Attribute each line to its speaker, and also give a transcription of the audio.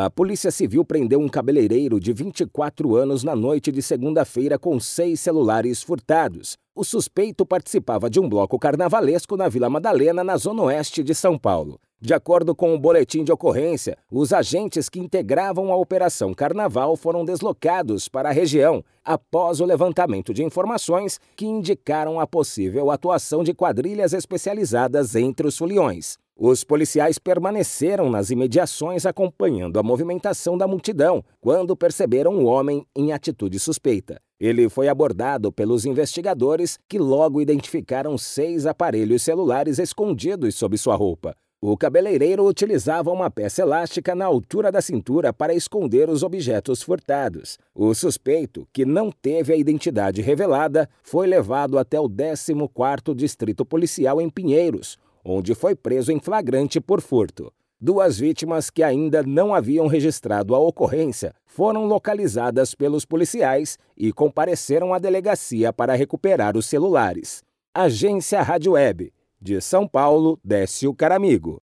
Speaker 1: A Polícia Civil prendeu um cabeleireiro de 24 anos na noite de segunda-feira com seis celulares furtados. O suspeito participava de um bloco carnavalesco na Vila Madalena, na zona oeste de São Paulo. De acordo com o boletim de ocorrência, os agentes que integravam a Operação Carnaval foram deslocados para a região após o levantamento de informações que indicaram a possível atuação de quadrilhas especializadas entre os foliões. Os policiais permaneceram nas imediações acompanhando a movimentação da multidão quando perceberam o homem em atitude suspeita. Ele foi abordado pelos investigadores que logo identificaram seis aparelhos celulares escondidos sob sua roupa. O cabeleireiro utilizava uma peça elástica na altura da cintura para esconder os objetos furtados. O suspeito, que não teve a identidade revelada, foi levado até o 14º Distrito Policial em Pinheiros, onde foi preso em flagrante por furto. Duas vítimas que ainda não haviam registrado a ocorrência foram localizadas pelos policiais e compareceram à delegacia para recuperar os celulares. Agência Rádio Web. De São Paulo, Décio Caramigo.